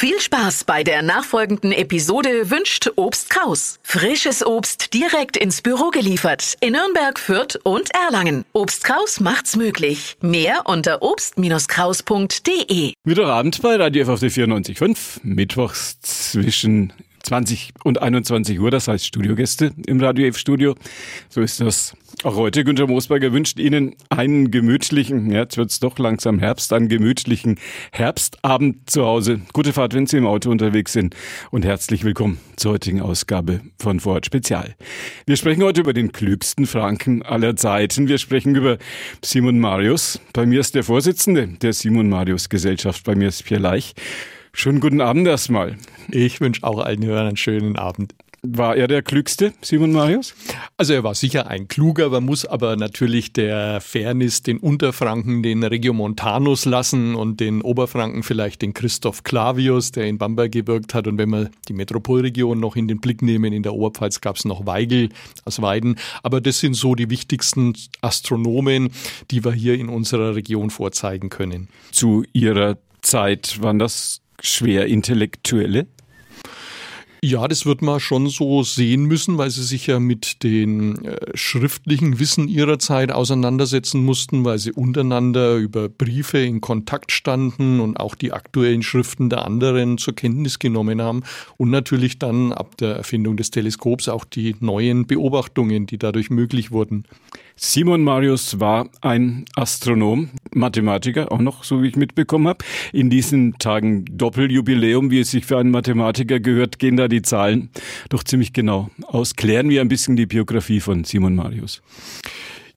Viel Spaß bei der nachfolgenden Episode wünscht Obst Kraus. Frisches Obst direkt ins Büro geliefert in Nürnberg, Fürth und Erlangen. Obst Kraus macht's möglich. Mehr unter obst-kraus.de. Wieder Abend bei Radio FFD 94.5. Mittwochs zwischen 20 und 21 Uhr, das heißt Studiogäste im Radio F Studio. So ist das auch heute. Günter Moosberger wünscht Ihnen einen gemütlichen, ja, jetzt wird's doch langsam Herbst, einen gemütlichen Herbstabend zu Hause. Gute Fahrt, wenn Sie im Auto unterwegs sind und herzlich willkommen zur heutigen Ausgabe von Vorort Spezial. Wir sprechen heute über den klügsten Franken aller Zeiten. Wir sprechen über Simon Marius. Bei mir ist der Vorsitzende der Simon Marius Gesellschaft. Bei mir ist Pierre Leich. Schönen guten Abend erstmal. Ich wünsche auch allen Hörern einen schönen Abend. War er der Klügste, Simon Marius? Also er war sicher ein kluger, man muss aber natürlich der Fairness den Unterfranken den Regiomontanus lassen und den Oberfranken vielleicht den Christoph Clavius, der in Bamberg gewirkt hat. Und wenn wir die Metropolregion noch in den Blick nehmen, in der Oberpfalz gab es noch Weigel aus Weiden. Aber das sind so die wichtigsten Astronomen, die wir hier in unserer Region vorzeigen können. Zu Ihrer Zeit waren das schwer Intellektuelle? Ja, das wird man schon so sehen müssen, weil sie sich ja mit den äh, schriftlichen Wissen ihrer Zeit auseinandersetzen mussten, weil sie untereinander über Briefe in Kontakt standen und auch die aktuellen Schriften der anderen zur Kenntnis genommen haben und natürlich dann ab der Erfindung des Teleskops auch die neuen Beobachtungen, die dadurch möglich wurden. Simon Marius war ein Astronom, Mathematiker, auch noch, so wie ich mitbekommen habe. In diesen Tagen Doppeljubiläum, wie es sich für einen Mathematiker gehört, gehen da die Zahlen doch ziemlich genau aus. Klären wir ein bisschen die Biografie von Simon Marius.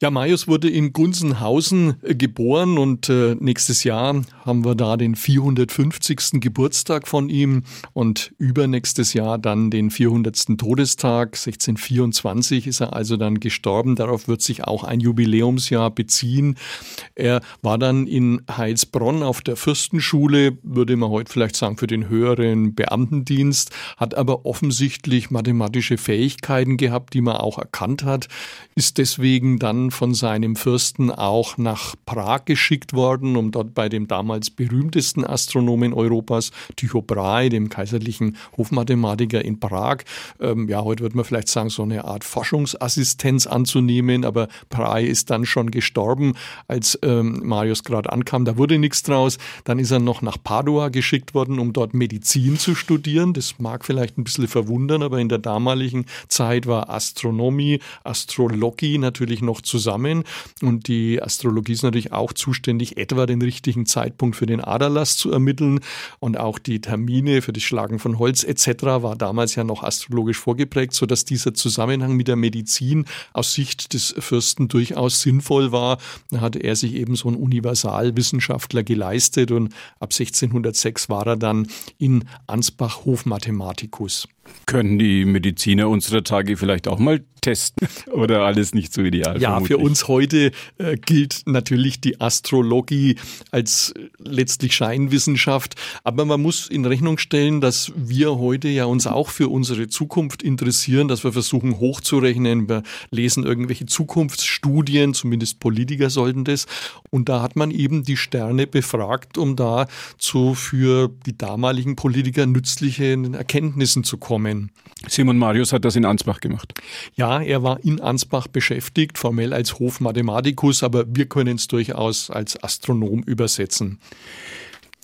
Ja, Marius wurde in Gunzenhausen äh, geboren und äh, nächstes Jahr haben wir da den 450. Geburtstag von ihm und übernächstes Jahr dann den 400. Todestag. 1624 ist er also dann gestorben. Darauf wird sich auch ein Jubiläumsjahr beziehen. Er war dann in Heilsbronn auf der Fürstenschule, würde man heute vielleicht sagen, für den höheren Beamtendienst, hat aber offensichtlich mathematische Fähigkeiten gehabt, die man auch erkannt hat, ist deswegen dann von seinem Fürsten auch nach Prag geschickt worden, um dort bei dem damals berühmtesten Astronomen Europas, Tycho Brahe, dem kaiserlichen Hofmathematiker in Prag, ähm, ja, heute würde man vielleicht sagen, so eine Art Forschungsassistenz anzunehmen, aber Brahe ist dann schon gestorben, als ähm, Marius gerade ankam. Da wurde nichts draus. Dann ist er noch nach Padua geschickt worden, um dort Medizin zu studieren. Das mag vielleicht ein bisschen verwundern, aber in der damaligen Zeit war Astronomie, Astrologie natürlich noch zu zusammen. Und die Astrologie ist natürlich auch zuständig, etwa den richtigen Zeitpunkt für den Aderlass zu ermitteln. Und auch die Termine für das Schlagen von Holz etc. war damals ja noch astrologisch vorgeprägt, sodass dieser Zusammenhang mit der Medizin aus Sicht des Fürsten durchaus sinnvoll war. Da hatte er sich eben so ein Universalwissenschaftler geleistet und ab 1606 war er dann in Ansbach Hofmathematikus. Können die Mediziner unserer Tage vielleicht auch mal testen oder alles nicht so ideal? Ja, vermutlich. für uns heute äh, gilt natürlich die Astrologie als letztlich Scheinwissenschaft, aber man muss in Rechnung stellen, dass wir heute ja uns auch für unsere Zukunft interessieren, dass wir versuchen hochzurechnen, wir lesen irgendwelche Zukunftsstudien, zumindest Politiker sollten das und da hat man eben die Sterne befragt, um da zu für die damaligen Politiker nützlichen Erkenntnissen zu kommen. Simon Marius hat das in Ansbach gemacht. Ja, er war in Ansbach beschäftigt, formell als Hofmathematikus, aber wir können es durchaus als Astronom übersetzen.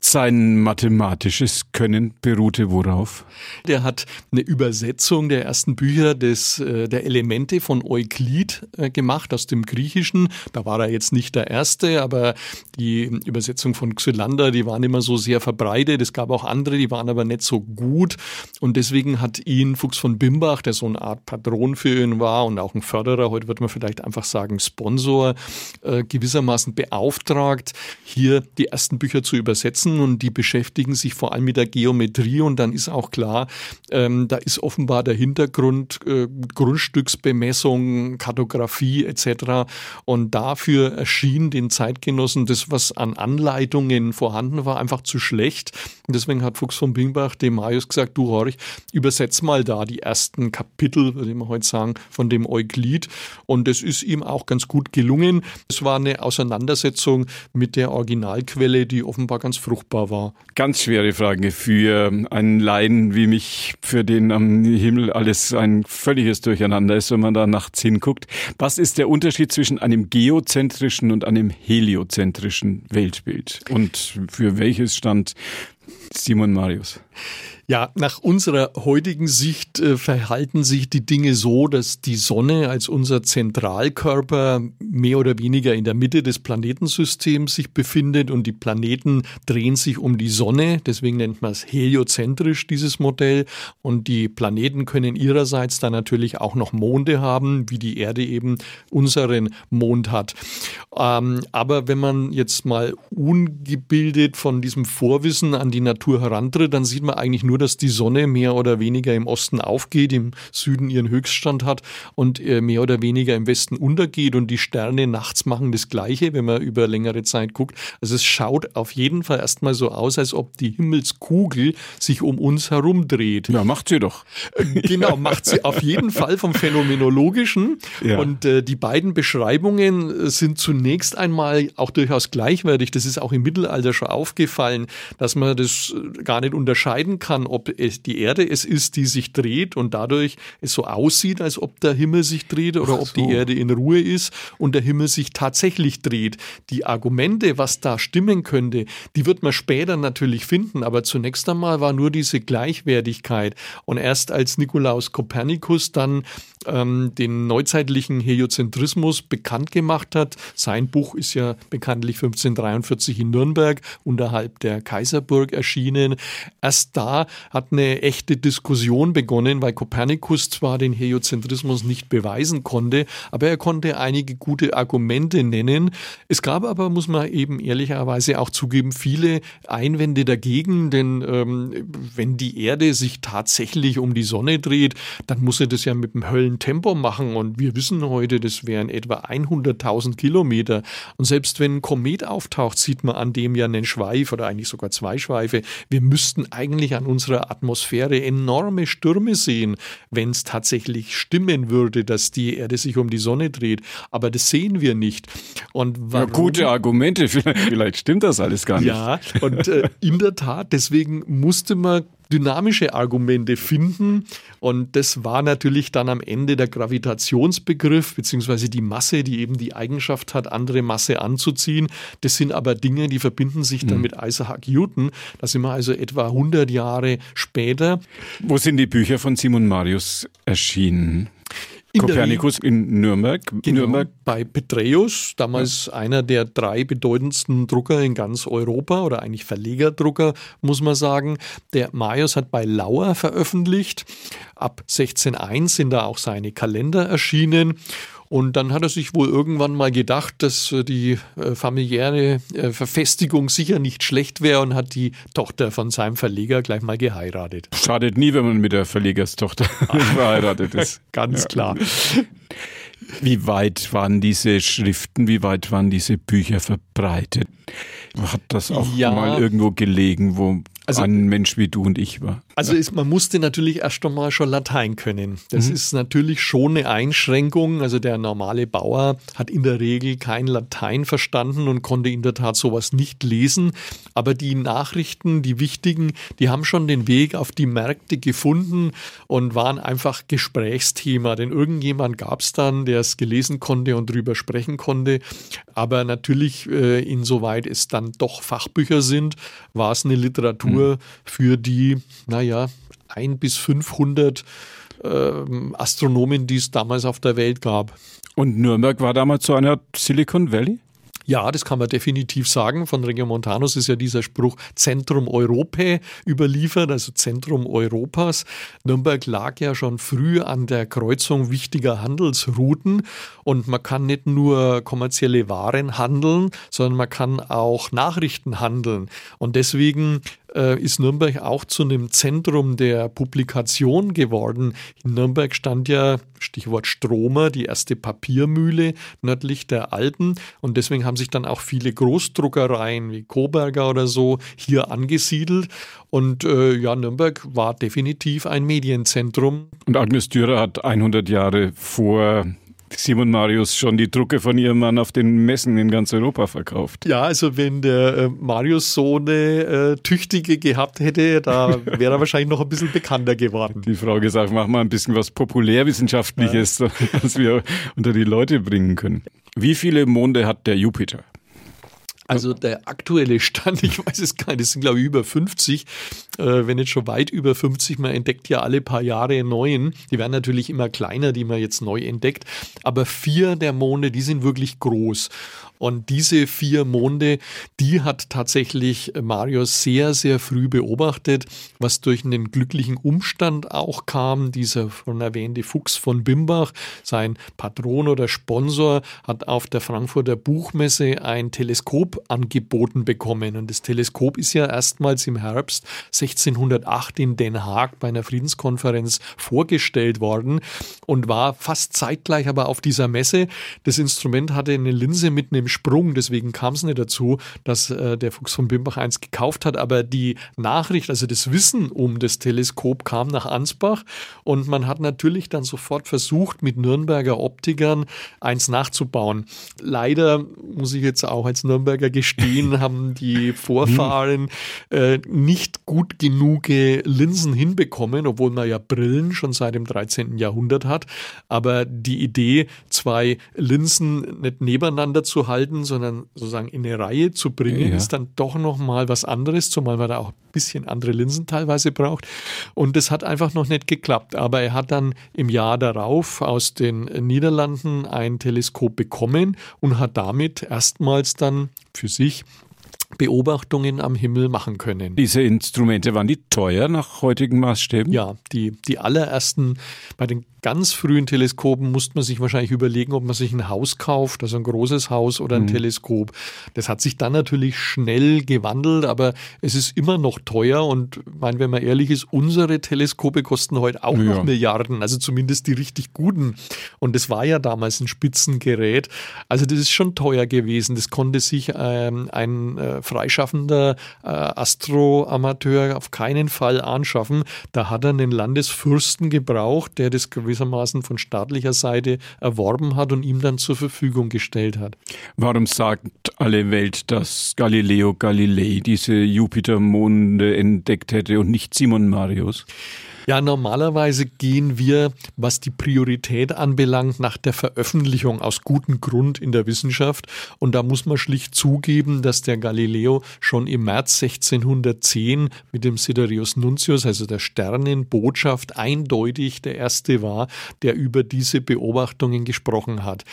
Sein mathematisches Können beruhte worauf? Der hat eine Übersetzung der ersten Bücher des, äh, der Elemente von Euklid äh, gemacht aus dem Griechischen. Da war er jetzt nicht der Erste, aber die Übersetzung von Xylander, die waren immer so sehr verbreitet. Es gab auch andere, die waren aber nicht so gut. Und deswegen hat ihn Fuchs von Bimbach, der so eine Art Patron für ihn war und auch ein Förderer, heute würde man vielleicht einfach sagen Sponsor, äh, gewissermaßen beauftragt, hier die ersten Bücher zu übersetzen und die beschäftigen sich vor allem mit der Geometrie und dann ist auch klar, ähm, da ist offenbar der Hintergrund äh, Grundstücksbemessung, Kartografie etc. Und dafür erschien den Zeitgenossen das, was an Anleitungen vorhanden war, einfach zu schlecht. Und deswegen hat Fuchs von Bingbach dem Marius gesagt, du Horch, übersetz mal da die ersten Kapitel, würde man heute sagen, von dem Euklid. Und das ist ihm auch ganz gut gelungen. Es war eine Auseinandersetzung mit der Originalquelle, die offenbar ganz fruchtbar fruchtbar war. Ganz schwere Frage für einen Laien wie mich, für den am Himmel alles ein völliges Durcheinander ist, wenn man da nachts hinguckt. Was ist der Unterschied zwischen einem geozentrischen und einem heliozentrischen Weltbild? Und für welches stand Simon Marius? Ja, nach unserer heutigen Sicht äh, verhalten sich die Dinge so, dass die Sonne als unser Zentralkörper mehr oder weniger in der Mitte des Planetensystems sich befindet und die Planeten drehen sich um die Sonne. Deswegen nennt man es heliozentrisch, dieses Modell. Und die Planeten können ihrerseits dann natürlich auch noch Monde haben, wie die Erde eben unseren Mond hat. Ähm, aber wenn man jetzt mal ungebildet von diesem Vorwissen an die Natur herantritt, dann sieht man eigentlich nur, dass die Sonne mehr oder weniger im Osten aufgeht, im Süden ihren Höchststand hat und äh, mehr oder weniger im Westen untergeht und die Sterne nachts machen das Gleiche, wenn man über längere Zeit guckt. Also es schaut auf jeden Fall erstmal so aus, als ob die Himmelskugel sich um uns herum dreht. Ja, macht sie doch. Äh, genau, macht sie auf jeden Fall vom Phänomenologischen. Ja. Und äh, die beiden Beschreibungen äh, sind zunächst einmal auch durchaus gleichwertig. Das ist auch im Mittelalter schon aufgefallen, dass man das gar nicht unterscheiden kann, ob es die Erde es ist, die sich dreht und dadurch es so aussieht, als ob der Himmel sich dreht oder so. ob die Erde in Ruhe ist und der Himmel sich tatsächlich dreht. Die Argumente, was da stimmen könnte, die wird man später natürlich finden, aber zunächst einmal war nur diese Gleichwertigkeit. Und erst als Nikolaus Kopernikus dann ähm, den neuzeitlichen Heliozentrismus bekannt gemacht hat, sein Buch ist ja bekanntlich 1543 in Nürnberg unterhalb der Kaiserburg erschienen, erst da hat eine echte Diskussion begonnen, weil Kopernikus zwar den Heliozentrismus nicht beweisen konnte, aber er konnte einige gute Argumente nennen. Es gab aber, muss man eben ehrlicherweise auch zugeben, viele Einwände dagegen, denn ähm, wenn die Erde sich tatsächlich um die Sonne dreht, dann muss er das ja mit einem Höllentempo machen und wir wissen heute, das wären etwa 100.000 Kilometer und selbst wenn ein Komet auftaucht, sieht man an dem ja einen Schweif oder eigentlich sogar zwei Schweife. Wir müssten eigentlich an unserer Atmosphäre enorme Stürme sehen, wenn es tatsächlich stimmen würde, dass die Erde sich um die Sonne dreht. Aber das sehen wir nicht. Und Ja, gute Argumente, vielleicht, vielleicht, stimmt das alles gar nicht. Ja, und äh, in der Tat, deswegen musste man dynamische Argumente finden. Und das war natürlich dann am Ende der Gravitationsbegriff, beziehungsweise die Masse, die eben die Eigenschaft hat, andere Masse anzuziehen. Das sind aber Dinge, die verbinden sich dann mhm. mit Isaac Newton. Da sind wir also etwa 100 Jahre später. Wo sind die Bücher von Simon Marius erschienen? In Kopernikus in Nürnberg. Genau, Nürnberg. Bei Petreus, damals ja. einer der drei bedeutendsten Drucker in ganz Europa oder eigentlich Verlegerdrucker, muss man sagen. Der Marius hat bei Lauer veröffentlicht. Ab 1601 sind da auch seine Kalender erschienen. Und dann hat er sich wohl irgendwann mal gedacht, dass äh, die äh, familiäre äh, Verfestigung sicher nicht schlecht wäre und hat die Tochter von seinem Verleger gleich mal geheiratet. Schadet nie, wenn man mit der Verlegerstochter verheiratet ist. Ganz klar. Wie weit waren diese Schriften, wie weit waren diese Bücher verbreitet? Hat das auch ja, mal irgendwo gelegen, wo also, ein Mensch wie du und ich war. Also ist, man musste natürlich erst einmal schon Latein können. Das mhm. ist natürlich schon eine Einschränkung. Also der normale Bauer hat in der Regel kein Latein verstanden und konnte in der Tat sowas nicht lesen. Aber die Nachrichten, die wichtigen, die haben schon den Weg auf die Märkte gefunden und waren einfach Gesprächsthema. Denn irgendjemand gab es dann, der es gelesen konnte und drüber sprechen konnte. Aber natürlich, äh, insoweit es dann doch Fachbücher sind, war es eine Literatur, nur für die, naja, ein bis 500 äh, Astronomen, die es damals auf der Welt gab. Und Nürnberg war damals so eine Art Silicon Valley? Ja, das kann man definitiv sagen. Von Regiomontanus ist ja dieser Spruch Zentrum Europae überliefert, also Zentrum Europas. Nürnberg lag ja schon früh an der Kreuzung wichtiger Handelsrouten und man kann nicht nur kommerzielle Waren handeln, sondern man kann auch Nachrichten handeln. Und deswegen äh, ist Nürnberg auch zu einem Zentrum der Publikation geworden. In Nürnberg stand ja, Stichwort Stromer, die erste Papiermühle nördlich der Alpen. Und deswegen haben sich dann auch viele Großdruckereien wie Koberger oder so hier angesiedelt. Und äh, ja, Nürnberg war definitiv ein Medienzentrum. Und Agnes Dürer hat 100 Jahre vor Simon Marius schon die Drucke von ihrem Mann auf den Messen in ganz Europa verkauft. Ja, also wenn der äh, Marius so eine äh, tüchtige gehabt hätte, da wäre er wahrscheinlich noch ein bisschen bekannter geworden. Die Frau gesagt, mach mal ein bisschen was Populärwissenschaftliches, ja. was wir unter die Leute bringen können. Wie viele Monde hat der Jupiter? Also der aktuelle Stand, ich weiß es gar nicht, das sind glaube ich über 50, äh, wenn jetzt schon weit über 50, man entdeckt ja alle paar Jahre neuen. Die werden natürlich immer kleiner, die man jetzt neu entdeckt, aber vier der Monde, die sind wirklich groß. Und diese vier Monde, die hat tatsächlich Marius sehr, sehr früh beobachtet, was durch einen glücklichen Umstand auch kam. Dieser von erwähnte Fuchs von Bimbach, sein Patron oder Sponsor, hat auf der Frankfurter Buchmesse ein Teleskop angeboten bekommen. Und das Teleskop ist ja erstmals im Herbst 1608 in Den Haag bei einer Friedenskonferenz vorgestellt worden und war fast zeitgleich aber auf dieser Messe. Das Instrument hatte eine Linse mit einem Sprung, deswegen kam es nicht dazu, dass äh, der Fuchs von Bimbach eins gekauft hat. Aber die Nachricht, also das Wissen um das Teleskop kam nach Ansbach und man hat natürlich dann sofort versucht, mit Nürnberger Optikern eins nachzubauen. Leider muss ich jetzt auch als Nürnberger gestehen, haben die Vorfahren äh, nicht gut genug Linsen hinbekommen, obwohl man ja Brillen schon seit dem 13. Jahrhundert hat. Aber die Idee, zwei Linsen nicht nebeneinander zu halten, halten, sondern sozusagen in eine Reihe zu bringen, ja. ist dann doch nochmal was anderes, zumal man da auch ein bisschen andere Linsen teilweise braucht. Und das hat einfach noch nicht geklappt. Aber er hat dann im Jahr darauf aus den Niederlanden ein Teleskop bekommen und hat damit erstmals dann für sich Beobachtungen am Himmel machen können. Diese Instrumente waren die teuer nach heutigen Maßstäben? Ja, die, die allerersten bei den ganz frühen Teleskopen musste man sich wahrscheinlich überlegen, ob man sich ein Haus kauft, also ein großes Haus oder ein mhm. Teleskop. Das hat sich dann natürlich schnell gewandelt, aber es ist immer noch teuer und mein, wenn man ehrlich ist, unsere Teleskope kosten heute auch ja. noch Milliarden, also zumindest die richtig guten. Und das war ja damals ein Spitzengerät. Also das ist schon teuer gewesen. Das konnte sich ähm, ein äh, freischaffender äh, Astroamateur auf keinen Fall anschaffen. Da hat er einen Landesfürsten gebraucht, der das gewissermaßen von staatlicher Seite erworben hat und ihm dann zur Verfügung gestellt hat. Warum sagt alle Welt, dass Galileo Galilei diese Jupitermonde entdeckt hätte und nicht Simon Marius? Ja, normalerweise gehen wir, was die Priorität anbelangt, nach der Veröffentlichung aus gutem Grund in der Wissenschaft. Und da muss man schlicht zugeben, dass der Galileo schon im März 1610 mit dem Siderius Nuntius, also der Sternenbotschaft, eindeutig der erste war, der über diese Beobachtungen gesprochen hat.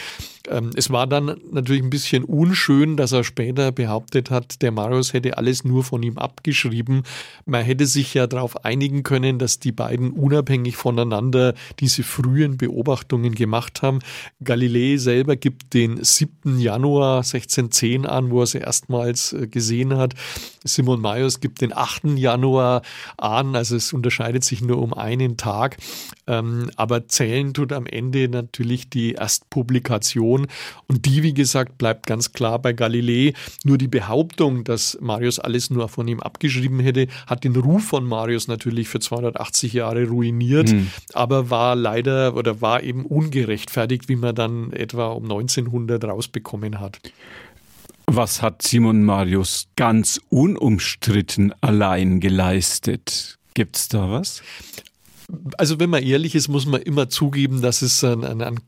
Ähm, es war dann natürlich ein bisschen unschön, dass er später behauptet hat, der Marius hätte alles nur von ihm abgeschrieben. Man hätte sich ja darauf einigen können, dass die beiden unabhängig voneinander diese frühen Beobachtungen gemacht haben. Galilei selber gibt den 7. Januar 1610 an, wo er sie erstmals äh, gesehen hat. Simon Mayos gibt den 8. Januar an, also es unterscheidet sich nur um einen Tag. Ähm, aber zählen tut am Ende natürlich die Erstpublikation. Und die, wie gesagt, bleibt ganz klar bei Galilei. Nur die Behauptung, dass Marius alles nur von ihm abgeschrieben hätte, hat den Ruf von Marius natürlich für 280 Jahre ruiniert, mhm. aber war leider oder war eben ungerechtfertigt, wie man dann etwa um 1900 rausbekommen hat. Was hat Simon Marius ganz unumstritten allein geleistet? Gibt's da was? Also wenn man ehrlich ist, muss man immer zugeben, dass es ein, ein, ein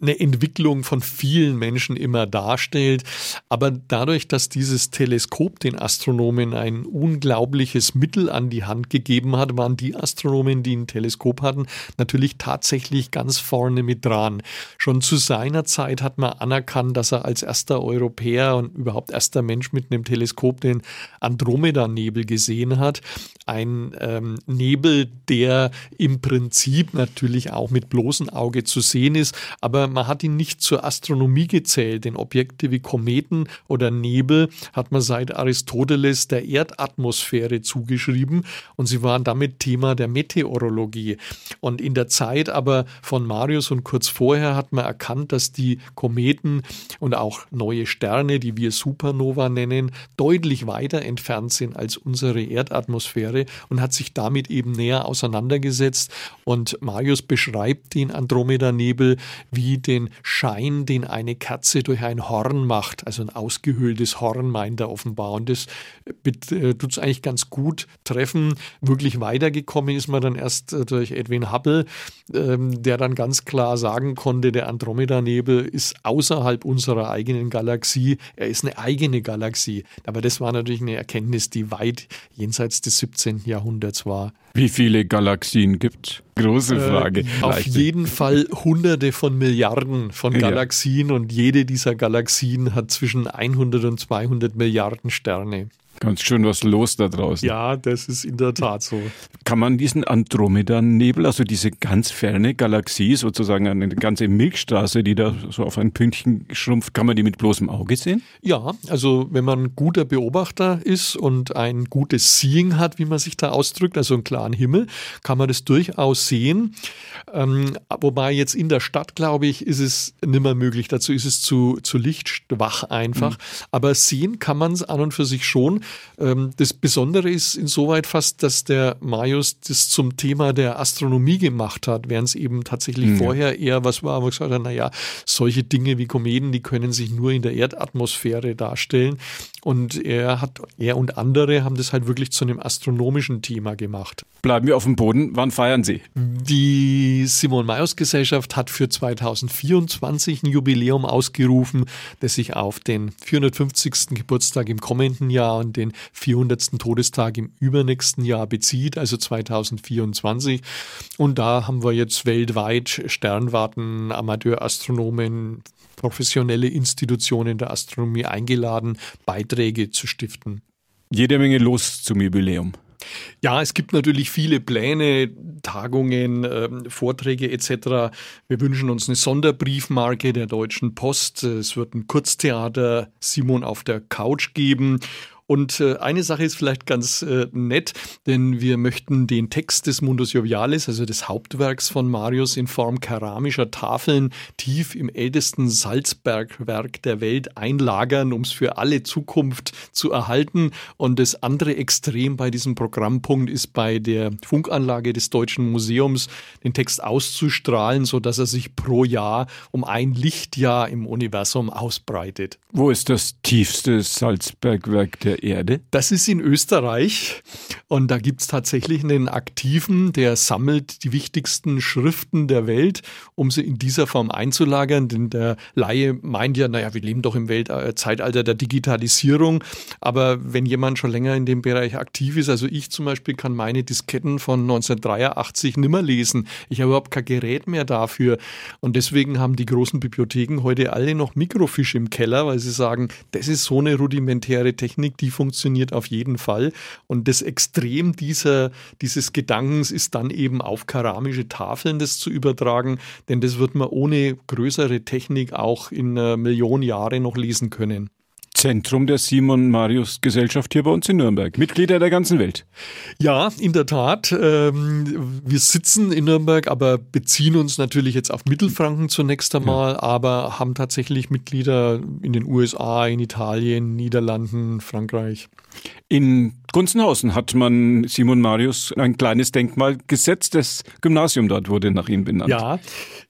eine Entwicklung von vielen Menschen immer darstellt. Aber dadurch, dass dieses Teleskop den Astronomen ein unglaubliches Mittel an die Hand gegeben hat, waren die Astronomen, die ein Teleskop hatten, natürlich tatsächlich ganz vorne mit dran. Schon zu seiner Zeit hat man anerkannt, dass er als erster Europäer und überhaupt erster Mensch mit einem Teleskop den Andromeda-Nebel gesehen hat. Ein ähm, Nebel, der im Prinzip natürlich auch mit bloßem Auge zu sehen ist, aber aber man hat ihn nicht zur Astronomie gezählt, denn Objekte wie Kometen oder Nebel hat man seit Aristoteles der Erdatmosphäre zugeschrieben und sie waren damit Thema der Meteorologie. Und in der Zeit aber von Marius und kurz vorher hat man erkannt, dass die Kometen und auch neue Sterne, die wir Supernova nennen, deutlich weiter entfernt sind als unsere Erdatmosphäre und hat sich damit eben näher auseinandergesetzt. Und Marius beschreibt den Andromeda-Nebel wie den Schein, den eine Kerze durch ein Horn macht, also ein ausgehöhltes Horn meint er offenbar. Und das äh, tut es eigentlich ganz gut treffen. Wirklich weitergekommen ist man dann erst äh, durch Edwin Hubble, ähm, der dann ganz klar sagen konnte, der Andromeda-Nebel ist außerhalb unserer eigenen Galaxie. Er ist eine eigene Galaxie. Aber das war natürlich eine Erkenntnis, die weit jenseits des 17. Jahrhunderts war. Wie viele Galaxien gibt? Große äh, Frage. Äh, auf jeden Fall hunderte von Milliarden von Galaxien ja. und jede dieser Galaxien hat zwischen 100 und 200 Milliarden Sterne. Ganz schön was los da draußen. Ja, das ist in der Tat so. Kann man diesen Andromeda-Nebel, also diese ganz ferne Galaxie, sozusagen eine ganze Milchstraße, die da so auf ein Pünktchen schrumpft, kann man die mit bloßem Auge sehen? Ja, also wenn man ein guter Beobachter ist und ein gutes Seeing hat, wie man sich da ausdrückt, also einen klaren Himmel, kann man das durchaus sehen. Ähm, wobei jetzt in der Stadt, glaube ich, ist es nimmer möglich. Dazu ist es zu, zu lichtschwach einfach. Mhm. Aber sehen kann man es an und für sich schon. Ähm, das Besondere ist insoweit fast, dass der Marius das zum Thema der Astronomie gemacht hat, während es eben tatsächlich mhm. vorher eher was war, wo gesagt hat, naja, solche Dinge wie Kometen, die können sich nur in der Erdatmosphäre darstellen. Und er hat, er und andere haben das halt wirklich zu einem astronomischen Thema gemacht. Bleiben wir auf dem Boden. Wann feiern Sie? Die Simon Mayos Gesellschaft hat für 2024 ein Jubiläum ausgerufen, das sich auf den 450. Geburtstag im kommenden Jahr und den 400. Todestag im übernächsten Jahr bezieht, also 2024. Und da haben wir jetzt weltweit Sternwarten, Amateurastronomen, professionelle Institutionen der Astronomie eingeladen, Beiträge zu stiften. Jede Menge los zum Jubiläum. Ja, es gibt natürlich viele Pläne, Tagungen, äh, Vorträge etc. Wir wünschen uns eine Sonderbriefmarke der Deutschen Post. Es wird ein Kurztheater Simon auf der Couch geben und äh, eine Sache ist vielleicht ganz äh, nett, denn wir möchten den Text des Mundus Jovialis, also des Hauptwerks von Marius, in Form keramischer Tafeln tief im ältesten Salzbergwerk der Welt einlagern, um es für alle Zukunft zu erhalten. Und das andere Extrem bei diesem Programmpunkt ist bei der Funkanlage des Deutschen Museums den Text auszustrahlen, sodass er sich pro Jahr um ein Lichtjahr im Universum ausbreitet. Wo ist das tiefste Salzbergwerk der Erde? Das ist in Österreich und da gibt es tatsächlich einen Aktiven, der sammelt die wichtigsten Schriften der Welt, um sie in dieser Form einzulagern. Denn der Laie meint ja, naja, wir leben doch im Welt äh, Zeitalter der Digitalisierung. Aber wenn jemand schon länger in dem Bereich aktiv ist, also ich zum Beispiel kann meine Disketten von 1983 nimmer lesen. Ich habe überhaupt kein Gerät mehr dafür. Und deswegen haben die großen Bibliotheken heute alle noch Mikrofisch im Keller, weil sie sagen, das ist so eine rudimentäre Technik, die funktioniert auf jeden Fall. Und das Extrem dieser, dieses Gedankens ist dann eben auf keramische Tafeln das zu übertragen, denn das wird man ohne größere Technik auch in einer Million Jahre noch lesen können. Zentrum der Simon Marius Gesellschaft hier bei uns in Nürnberg. Mitglieder der ganzen Welt. Ja, in der Tat. Ähm, wir sitzen in Nürnberg, aber beziehen uns natürlich jetzt auf Mittelfranken zunächst einmal, ja. aber haben tatsächlich Mitglieder in den USA, in Italien, Niederlanden, Frankreich. In Gunzenhausen hat man Simon Marius ein kleines Denkmal gesetzt. Das Gymnasium dort wurde nach ihm benannt. Ja,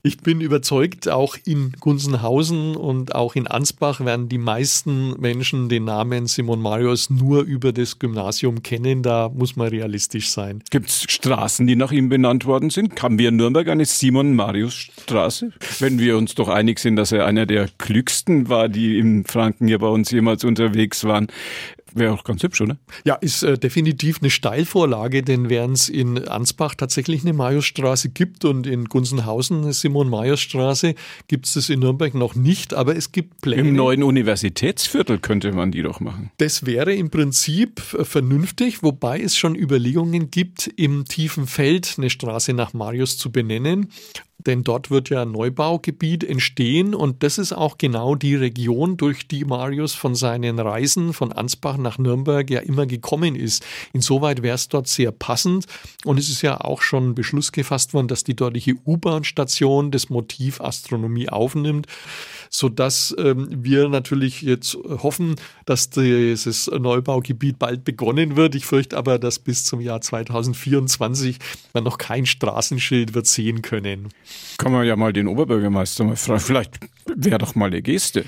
ich bin überzeugt, auch in Gunzenhausen und auch in Ansbach werden die meisten Menschen den Namen Simon Marius nur über das Gymnasium kennen. Da muss man realistisch sein. Gibt es Straßen, die nach ihm benannt worden sind? Haben wir in Nürnberg eine Simon Marius Straße? Wenn wir uns doch einig sind, dass er einer der klügsten war, die in Franken hier bei uns jemals unterwegs waren. Wäre auch ganz hübsch, oder? Ja, ist äh, definitiv eine Steilvorlage, denn während es in Ansbach tatsächlich eine Majusstraße gibt und in Gunzenhausen eine Simon-Majus-Straße, gibt es das in Nürnberg noch nicht, aber es gibt Pläne. Im neuen Universitätsviertel könnte man die doch machen. Das wäre im Prinzip äh, vernünftig, wobei es schon Überlegungen gibt, im tiefen Feld eine Straße nach Marius zu benennen denn dort wird ja ein Neubaugebiet entstehen und das ist auch genau die Region, durch die Marius von seinen Reisen von Ansbach nach Nürnberg ja immer gekommen ist. Insoweit wäre es dort sehr passend und es ist ja auch schon Beschluss gefasst worden, dass die dortige U-Bahn-Station das Motiv Astronomie aufnimmt. Sodass ähm, wir natürlich jetzt hoffen, dass dieses Neubaugebiet bald begonnen wird. Ich fürchte aber, dass bis zum Jahr 2024 man noch kein Straßenschild wird sehen können. Kann man ja mal den Oberbürgermeister mal fragen. Vielleicht wäre doch mal eine Geste.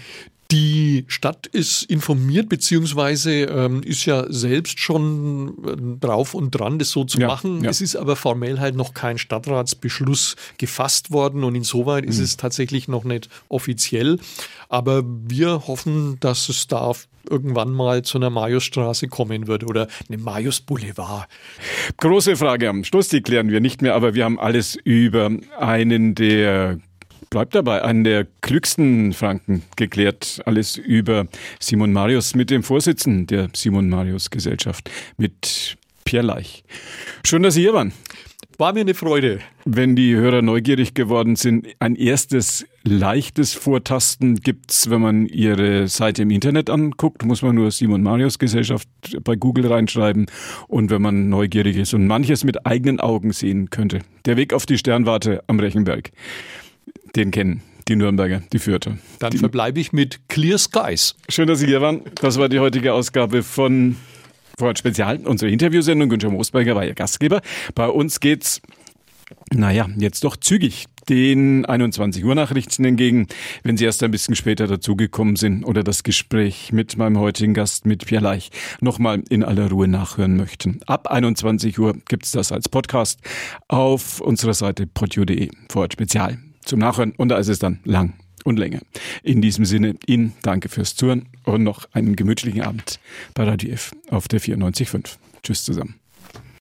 Die Stadt ist informiert, beziehungsweise ähm, ist ja selbst schon äh, drauf und dran, das so zu ja, machen. Ja. Es ist aber formell halt noch kein Stadtratsbeschluss gefasst worden und insoweit mhm. ist es tatsächlich noch nicht offiziell. Aber wir hoffen, dass es da irgendwann mal zu einer Majusstraße kommen wird oder einem Majus Boulevard. Große Frage am Schluss, die klären wir nicht mehr, aber wir haben alles über einen der bleibt dabei, einen der klügsten Franken geklärt. Alles über Simon Marius mit dem Vorsitzenden der Simon Marius Gesellschaft, mit Pierre Leich. Schön, dass Sie hier waren. War mir eine Freude. Wenn die Hörer neugierig geworden sind, ein erstes leichtes Vortasten gibt's, wenn man ihre Seite im Internet anguckt, muss man nur Simon Marius Gesellschaft bei Google reinschreiben und wenn man neugierig ist und manches mit eigenen Augen sehen könnte. Der Weg auf die Sternwarte am Rechenberg den kennen. Die Nürnberger, die Fürther. Dann die verbleibe ich mit Clear Skies. Schön, dass Sie hier waren. Das war die heutige Ausgabe von Vorort Spezial, unsere Interviewsendung. Günther Moosberger war Ihr Gastgeber. Bei uns geht's, naja, jetzt doch zügig den 21 Uhr Nachrichten entgegen. Wenn Sie erst ein bisschen später dazugekommen sind oder das Gespräch mit meinem heutigen Gast, mit Pierre Leich, nochmal in aller Ruhe nachhören möchten. Ab 21 Uhr gibt's das als Podcast auf unserer Seite podio.de. Vorort Spezial zum Nachhören und da ist es dann lang und länger. In diesem Sinne Ihnen danke fürs Zuhören und noch einen gemütlichen Abend bei Radio F auf der 94.5. Tschüss zusammen.